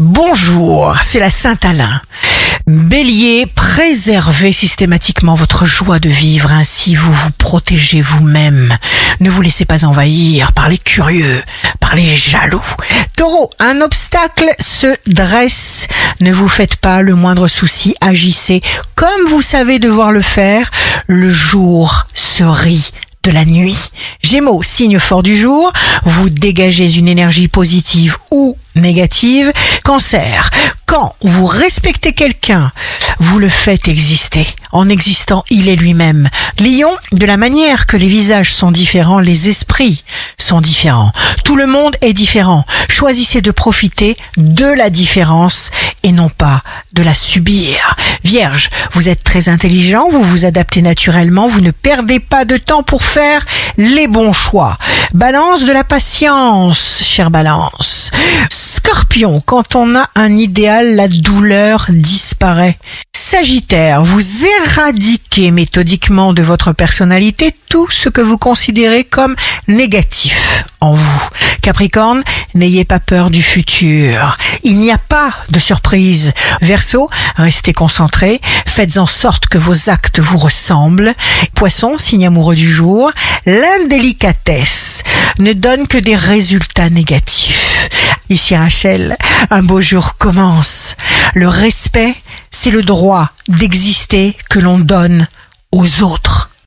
Bonjour, c'est la Saint-Alain. Bélier, préservez systématiquement votre joie de vivre, ainsi vous vous protégez vous-même. Ne vous laissez pas envahir par les curieux, par les jaloux. Taureau, un obstacle se dresse. Ne vous faites pas le moindre souci, agissez comme vous savez devoir le faire. Le jour se rit de la nuit. Gémeaux, signe fort du jour, vous dégagez une énergie positive ou négative. Cancer, quand vous respectez quelqu'un, vous le faites exister. En existant, il est lui-même. Lion, de la manière que les visages sont différents, les esprits sont différents. Tout le monde est différent. Choisissez de profiter de la différence et non pas de la subir. Vierge, vous êtes très intelligent, vous vous adaptez naturellement, vous ne perdez pas de temps pour faire les bons choix. Balance de la patience, chère balance. Scorpion, quand on a un idéal, la douleur disparaît. Sagittaire, vous éradiquez méthodiquement de votre personnalité tout ce que vous considérez comme négatif en vous. Capricorne, n'ayez pas peur du futur. Il n'y a pas de surprise. Verseau, restez concentré, faites en sorte que vos actes vous ressemblent. Poisson, signe amoureux du jour, l'indélicatesse ne donne que des résultats négatifs. Ici Rachel, un beau jour commence. Le respect, c'est le droit d'exister que l'on donne aux autres.